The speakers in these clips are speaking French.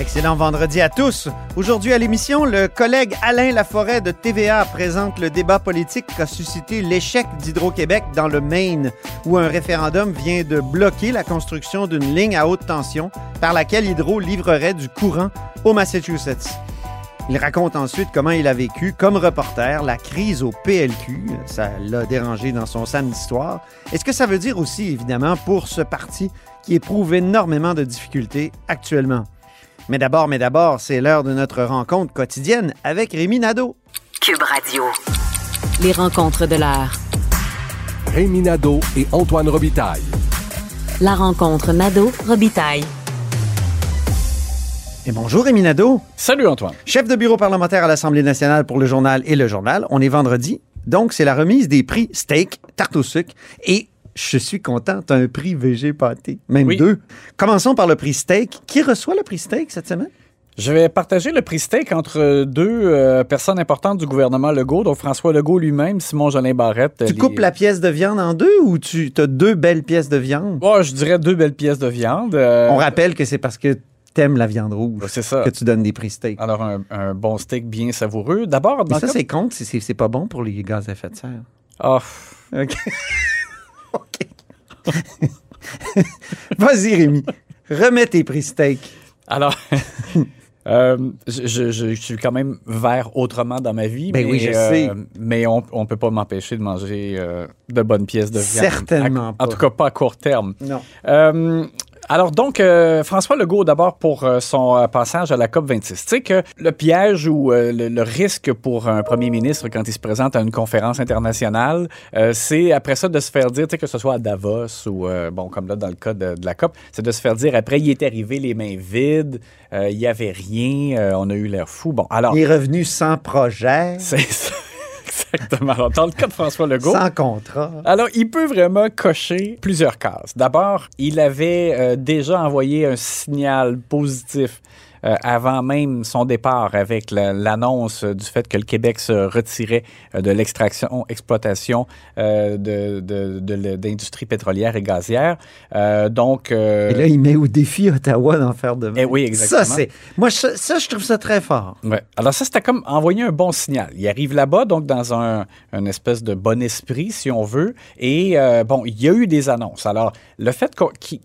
Excellent vendredi à tous. Aujourd'hui à l'émission, le collègue Alain Laforêt de TVA présente le débat politique qu'a suscité l'échec d'Hydro-Québec dans le Maine, où un référendum vient de bloquer la construction d'une ligne à haute tension par laquelle Hydro livrerait du courant au Massachusetts. Il raconte ensuite comment il a vécu, comme reporter, la crise au PLQ. Ça l'a dérangé dans son samedi soir. Et ce que ça veut dire aussi, évidemment, pour ce parti qui éprouve énormément de difficultés actuellement? Mais d'abord, mais d'abord, c'est l'heure de notre rencontre quotidienne avec Rémi Nadeau. Cube Radio. Les rencontres de l'heure. Rémi Nadeau et Antoine Robitaille. La rencontre Nadeau-Robitaille. Et bonjour Rémi Nadeau, Salut Antoine. chef de bureau parlementaire à l'Assemblée nationale pour le journal et le journal. On est vendredi, donc c'est la remise des prix steak, tarte au sucre et je suis content, tu as un prix VG pâté, même Oui. deux. Commençons par le prix steak. Qui reçoit le prix steak cette semaine? Je vais partager le prix steak entre deux euh, personnes importantes du gouvernement Legault, donc François Legault lui-même, Simon Jolin Barrette. Tu les- coupes la pièce de viande en deux ou tu as deux belles pièces de viande? Oh, je dirais deux belles pièces de viande. euh, On rappelle que c'est parce que t'aimes la viande rouge c'est ça. que tu donnes des prix steak. Alors, un, un bon steak bien savoureux. D'abord, dans Mais ça, cas- c'est contre, c'est- c'est pas bon pour les gaz à effet de serre. Ah, OK. Vas-y, Rémi. Remets tes prix steak. alors... euh, je, je- je suis quand même vert autrement dans ma vie. Ben mais, oui, je euh, sais. Mais on ne peut pas m'empêcher de manger euh, de bonnes pièces de viande. Certainement À- pas. En tout cas, pas à court terme. Non. Alors donc, euh, François Legault, d'abord pour euh, son euh, passage à la COP26. Tu sais que le piège ou euh, le, le risque pour un premier ministre quand il se présente à une conférence internationale, euh, c'est après ça de se faire dire, tu sais, que ce soit à Davos ou, euh, bon, comme là dans le cas de, de la COP, c'est de se faire dire après, il est arrivé les mains vides, euh, il n'y avait rien, euh, on a eu l'air fou. Bon, alors, Il est revenu sans projet, c'est ça. Exactement. Alors, dans le cas de François Legault, sans contrat. alors, il peut vraiment cocher plusieurs cases. D'abord, il avait euh, déjà envoyé un signal positif euh, avant même son départ avec la- l'annonce du fait que le Québec se retirait euh, de l'extraction, exploitation euh, de, de, de pétrolière et gazière. Euh, donc, euh, Et là, il met au défi Ottawa d'en faire de même. Eh oui, exactement. Ça, c'est. Moi, ça, ça, je trouve ça très fort. Ouais. Alors ça, c'était comme envoyer un bon signal. Il arrive là-bas, donc dans un, un espèce de bon esprit, si on veut. Et bon, il y a eu des annonces. Alors, le fait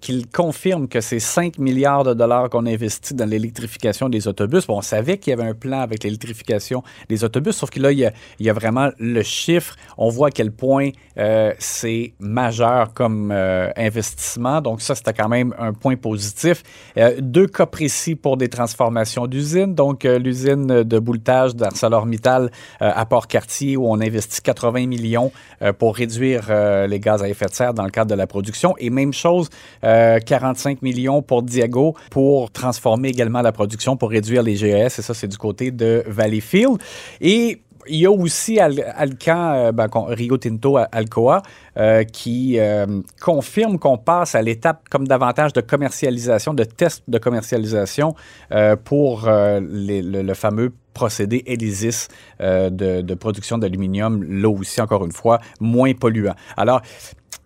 qu'il confirme que c'est 5 milliards de dollars qu'on investit dans l'électrification des autobus, bon, on savait qu'il y avait un plan avec l'électrification des autobus, sauf que là, il y a, vraiment le chiffre. On voit à quel point euh, c'est majeur comme euh, investissement. Donc ça, c'était quand même un point positif. Euh, deux cas précis pour des transformations d'usines. Donc l'usine de bouletage d'ArcelorMittal à Port-Cartier où on investit 80 millions pour réduire les gaz à effet de serre dans le cadre de la production. Et même chose, euh, 45 millions pour Diago pour transformer également la production pour réduire les GES. Et ça, c'est du côté de Valleyfield. Et il y a aussi Al- Alcan, euh, ben, Rio Tinto Alcoa, euh, qui euh, confirme qu'on passe à l'étape comme davantage de commercialisation, de test de commercialisation pour le, fameux procédé ELYSIS euh, de, de production d'aluminium, là aussi, encore une fois, moins polluant. Alors,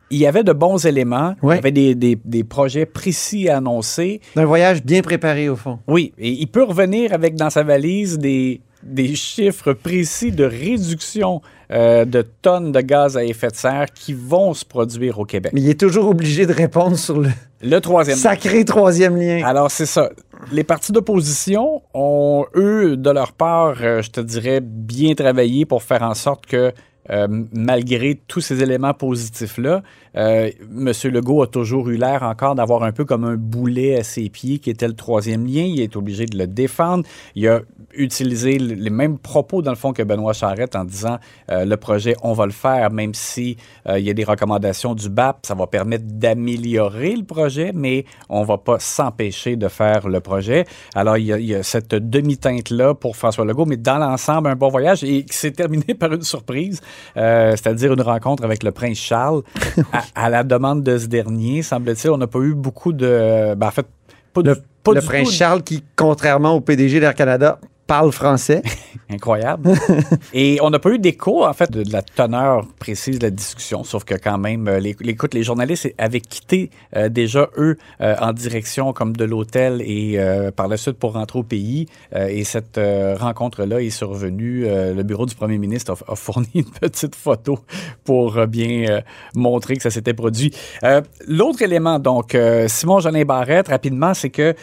il y avait de bons éléments, Ouais. il y avait des, des- des projets précis à annoncer. Un voyage bien préparé, au fond. Oui, et il peut revenir avec dans sa valise des, des chiffres précis de réduction euh, de tonnes de gaz à effet de serre qui vont se produire au Québec. Mais il est toujours obligé de répondre sur le Le troisième. sacré troisième lien. Alors, c'est ça. Les partis d'opposition ont, eux, de leur part, euh, je te dirais, bien travaillé pour faire en sorte que, euh, malgré tous ces éléments positifs-là, euh, M. Legault a toujours eu l'air encore d'avoir un peu comme un boulet à ses pieds qui était le troisième lien. Il est obligé de le défendre. Il a utilisé les mêmes propos, dans le fond, que Benoît Charette en disant euh, le projet, on va le faire, même si euh, il y a des recommandations du BAP, ça va permettre d'améliorer le projet, mais on va pas s'empêcher de faire le projet. Alors, il y a cette demi-teinte-là pour François Legault, mais dans l'ensemble, un bon voyage et qui s'est terminé par une surprise, euh, c'est-à-dire une rencontre avec le prince Charles. à, à la demande de ce dernier, semble-t-il, on n'a pas eu beaucoup de... ben, en fait, pas Le du Pas le du prince tout. Charles qui, contrairement au PDG d'Air Canada, parle français. Incroyable. Et on n'a pas eu d'écho, en fait, de, la teneur précise de la discussion, sauf que quand même, euh, les, écoute, les journalistes avaient quitté euh, déjà, eux, euh, en direction comme de l'hôtel et par la suite pour rentrer au pays. Et cette rencontre-là est survenue. Le bureau du premier ministre a, fourni une petite photo pour bien montrer que ça s'était produit. L'autre élément, donc, Simon Jolin Barrette, rapidement, c'est que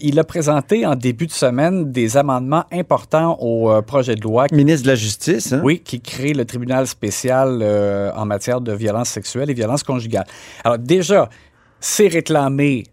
il a présenté en début de semaine des amendements importants au euh, projet de loi Ministre de la Justice. hein? oui, qui crée le tribunal spécial euh, en matière de violence sexuelle et violence conjugale. Alors déjà, c'est réclamé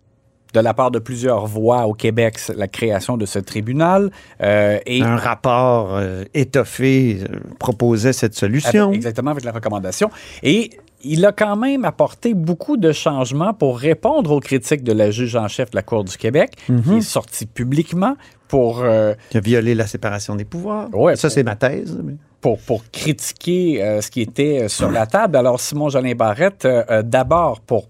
de la part de plusieurs voix au Québec la création de ce tribunal euh, et Un rapport euh, étoffé proposait cette solution. Avec- exactement avec la recommandation. Et il a quand même apporté beaucoup de changements pour répondre aux critiques de la juge en chef de la Cour du Québec, qui est sortie publiquement pour euh, Qui a violé la séparation des pouvoirs. Ouais, ça, c'est ma thèse. mais- pour, pour critiquer euh, ce qui était euh, sur la table. Alors, Simon Jolin Barrette, euh, d'abord pour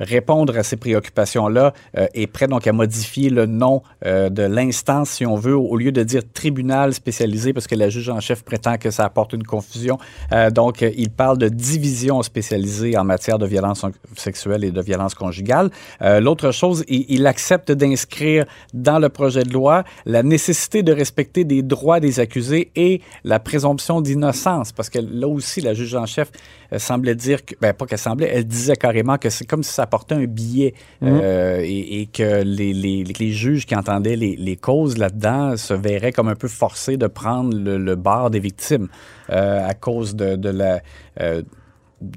répondre à ces préoccupations-là, euh, est prêt donc à modifier le nom euh, de l'instance, si on veut, au lieu de dire tribunal spécialisé, parce que la juge en chef prétend que ça apporte une confusion. Euh, donc, euh, il parle de division spécialisée en matière de violence sexuelle et de violence conjugale. L'autre chose, il, accepte d'inscrire dans le projet de loi la nécessité de respecter des droits des accusés et la présomption d'innocence, parce que là aussi, la juge en chef semblait dire que, ben pas qu'elle semblait, elle disait carrément que c'est comme si ça apportait un billet euh, et, et que les, les- les juges qui entendaient les, les causes là-dedans se verraient comme un peu forcés de prendre le, le bar des victimes euh, à cause de, de la... euh,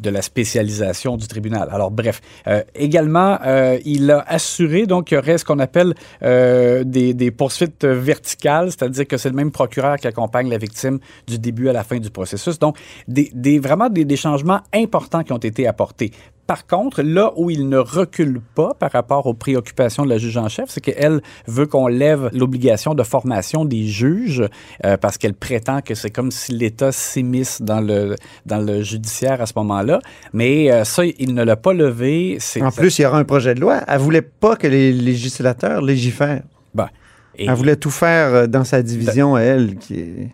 de la spécialisation du tribunal. Alors bref, euh, également, euh, il a assuré donc qu'il y aurait ce qu'on appelle euh, des, des poursuites verticales, c'est-à-dire que c'est le même procureur qui accompagne la victime du début à la fin du processus. Donc, des, des- vraiment des, des changements importants qui ont été apportés. Par contre, là où il ne recule pas par rapport aux préoccupations de la juge en chef, c'est qu'elle veut qu'on lève l'obligation de formation des juges euh, parce qu'elle prétend que c'est comme si l'État s'immisce dans le, dans le judiciaire à ce moment-là. Mais euh, ça, il ne l'a pas levé. En plus, il y aura un projet de loi. Elle voulait pas que les législateurs légifèrent. Ben, et- Elle voulait tout faire euh, dans sa division à elle. Qui est...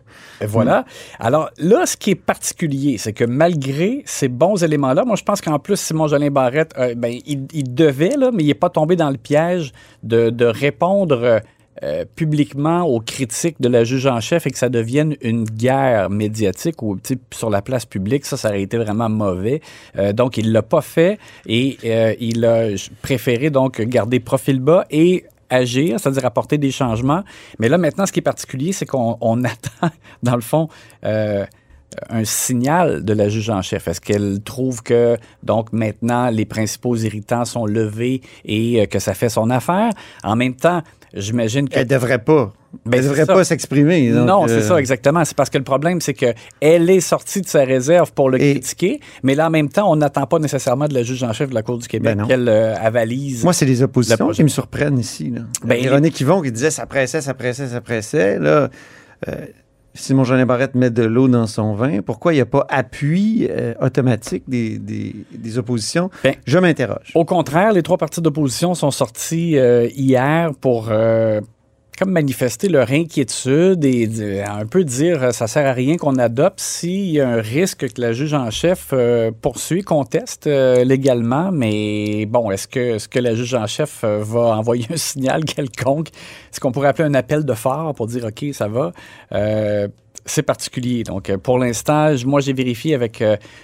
Voilà. Alors là, ce qui est particulier, c'est que malgré ces bons éléments-là, moi je pense qu'en plus, Simon Jolin Barrette, euh, ben, il, il devait, là, mais il n'est pas tombé dans le piège de, de répondre euh, publiquement aux critiques de la juge en chef et que ça devienne une guerre médiatique ou sur la place publique. Ça, ça aurait été vraiment mauvais. Euh, donc, il l'a pas fait et euh, il a préféré donc garder profil bas et agir, c'est-à-dire apporter des changements. Mais là, maintenant, ce qui est particulier, c'est qu'on on attend, dans le fond, euh, un signal de la juge en chef. Est-ce qu'elle trouve que, donc, maintenant, les principaux irritants sont levés et euh, que ça fait son affaire? En même temps, j'imagine que... Elle devrait pas. Ben, elle devrait ça. pas s'exprimer. non, euh, c'est ça, exactement. C'est parce que le problème, c'est que elle est sortie de sa réserve pour le Et- critiquer, mais là, en même temps, on n'attend pas nécessairement de la juge en chef de la Cour du Québec Ben qu'elle euh, avalise. Moi, c'est les Le oppositions qui me surprennent ici. Là. Ben, Véronique Yvon qui disait ça pressait, ça pressait, ça pressait. Là, euh, Simon Jean Barrette met de l'eau dans son vin. Pourquoi il n'y a pas appui euh, automatique des, des- des oppositions? Ben, Je m'interroge. Au contraire, les trois partis d'opposition sont sortis euh, hier pour euh, comme manifester leur inquiétude et un peu dire euh, ça sert à rien qu'on adopte s'il y a un risque que la juge en chef euh, poursuit, conteste euh, légalement. Mais bon, est-ce que, que la juge en chef va envoyer un signal quelconque? Est-ce qu'on pourrait appeler un appel de phare pour dire OK, ça va? C'est particulier. Donc, pour l'instant, moi, j'ai vérifié avec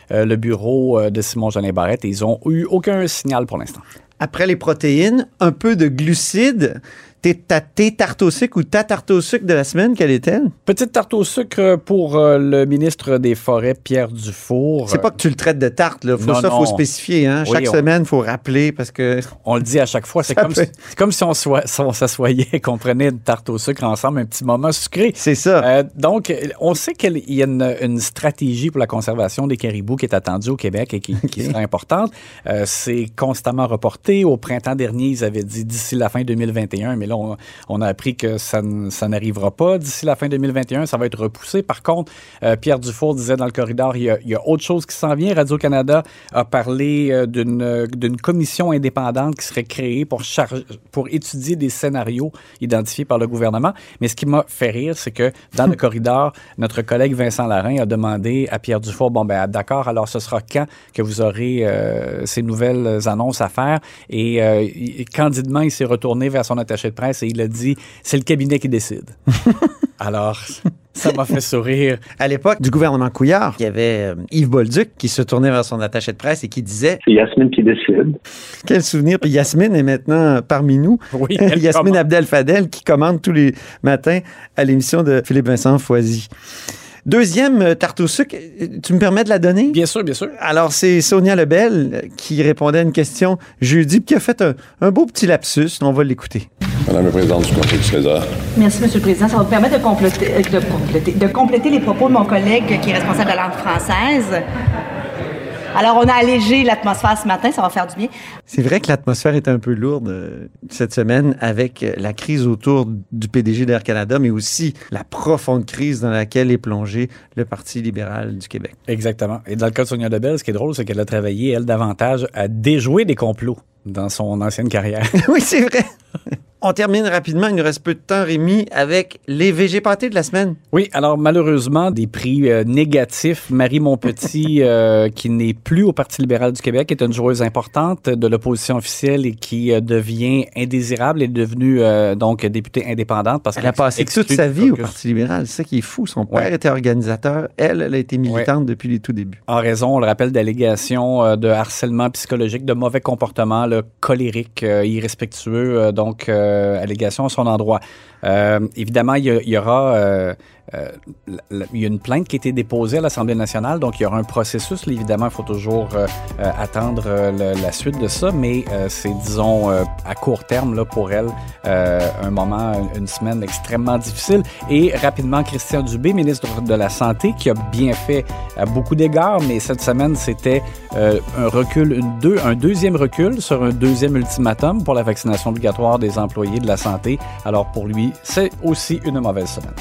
le bureau de Simon Jeanin Barrette et ils ont eu aucun signal pour l'instant. Après les protéines, un peu de glucides. T'es- Ta tarte au sucre ou ta tarte au sucre de la semaine, quelle est-elle? Petite tarte au sucre pour euh, le ministre des Forêts, Pierre Dufour. C'est pas que tu le traites de tarte, là. Faut Non, ça, non. faut spécifier. Hein? Oui, Chaque on- semaine, il faut rappeler parce que On le dit à chaque fois. C'est comme, peut- si, c'est comme si on, s'assoyait et qu'on prenait une tarte au sucre ensemble, un petit moment sucré. c'est ça. Euh, donc, on sait qu'il y a une, une stratégie pour la conservation des caribous qui est attendue au Québec et qui, qui sera importante. Euh, c'est constamment reporté. Au printemps dernier, ils avaient dit d'ici la fin 2021, mais là, là, on, on a appris que ça, n'arrivera pas d'ici la fin 2021. Ça va être repoussé. Par contre, euh, Pierre Dufour disait dans le corridor, il y a, il y a autre chose qui s'en vient. Radio-Canada a parlé euh, d'une euh, d'une commission indépendante qui serait créée pour, charge, pour étudier des scénarios identifiés par le gouvernement. Mais ce qui m'a fait rire, c'est que dans le corridor, notre collègue Vincent Larin a demandé à Pierre Dufour, bon ben d'accord, alors ce sera quand que vous aurez euh, ces nouvelles annonces à faire? Et euh, candidement, il s'est retourné vers son attaché de presse et il a dit, c'est le cabinet qui décide. alors, ça m'a fait sourire. À l'époque du gouvernement Couillard, il y avait euh, Yves Bolduc qui se tournait vers son attaché de presse et qui disait C'est Yasmine qui décide. Quel souvenir. Puis Yasmine est maintenant parmi nous. Oui, elle Yasmine. Abdel Fadel qui commande tous les matins à l'émission de Philippe Vincent Foisy. Deuxième euh, tarte au sucre, tu me permets de la donner? Bien sûr, bien sûr. Alors, c'est Sonia Lebel euh, qui répondait à une question jeudi, puis qui a fait un, un beau petit lapsus. On va l'écouter. Madame la présidente du Conseil du Trésor. Merci, Monsieur le Président. Ça va me permettre de compléter, euh, de, compléter, de compléter les propos de mon collègue qui est responsable de la langue française. Alors, on a allégé l'atmosphère ce matin, ça va faire du bien. C'est vrai que l'atmosphère est un peu lourde euh, cette semaine avec euh, la crise autour du PDG d'Air Canada, mais aussi la profonde crise dans laquelle est plongé le Parti libéral du Québec. Exactement. Et dans le cas de Sonia Lebel, ce qui est drôle, c'est qu'elle a travaillé, elle, davantage à déjouer des complots dans son ancienne carrière. oui, c'est vrai. On termine rapidement, il nous reste peu de temps, Rémi, avec les VG pâtés de la semaine. Oui, alors malheureusement, des prix euh, négatifs. Marie Montpetit, euh, qui n'est plus au Parti libéral du Québec, est une joueuse importante de l'opposition officielle et qui euh, devient indésirable, est devenue donc députée indépendante parce Elle a qu'elle passé toute sa vie au. Parti libéral. C'est ça qui est fou. Son père Ouais. était organisateur. Elle, elle a été militante depuis les tout débuts. En raison, on le rappelle, d'allégations de harcèlement psychologique, de mauvais comportement, là, colérique, irrespectueux, donc allégations à son endroit. Euh, évidemment, il y, aura euh, il y a une plainte qui a été déposée à l'Assemblée nationale, donc il y aura un processus. Évidemment, il faut toujours euh, euh, attendre la suite de ça, mais c'est, disons, à court terme là, pour elle, un moment, une, semaine extrêmement difficile. Et rapidement, Christian Dubé, ministre de la Santé, qui a bien fait à beaucoup d'égards, mais cette semaine, c'était un recul, deux, un deuxième recul sur un deuxième ultimatum pour la vaccination obligatoire des employés de la santé. Alors pour lui, c'est aussi une mauvaise semaine.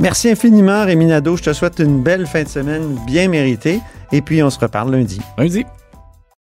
Merci infiniment, Rémi Nadeau. Je te souhaite une belle fin de semaine bien méritée. Et puis, on se reparle lundi. Lundi.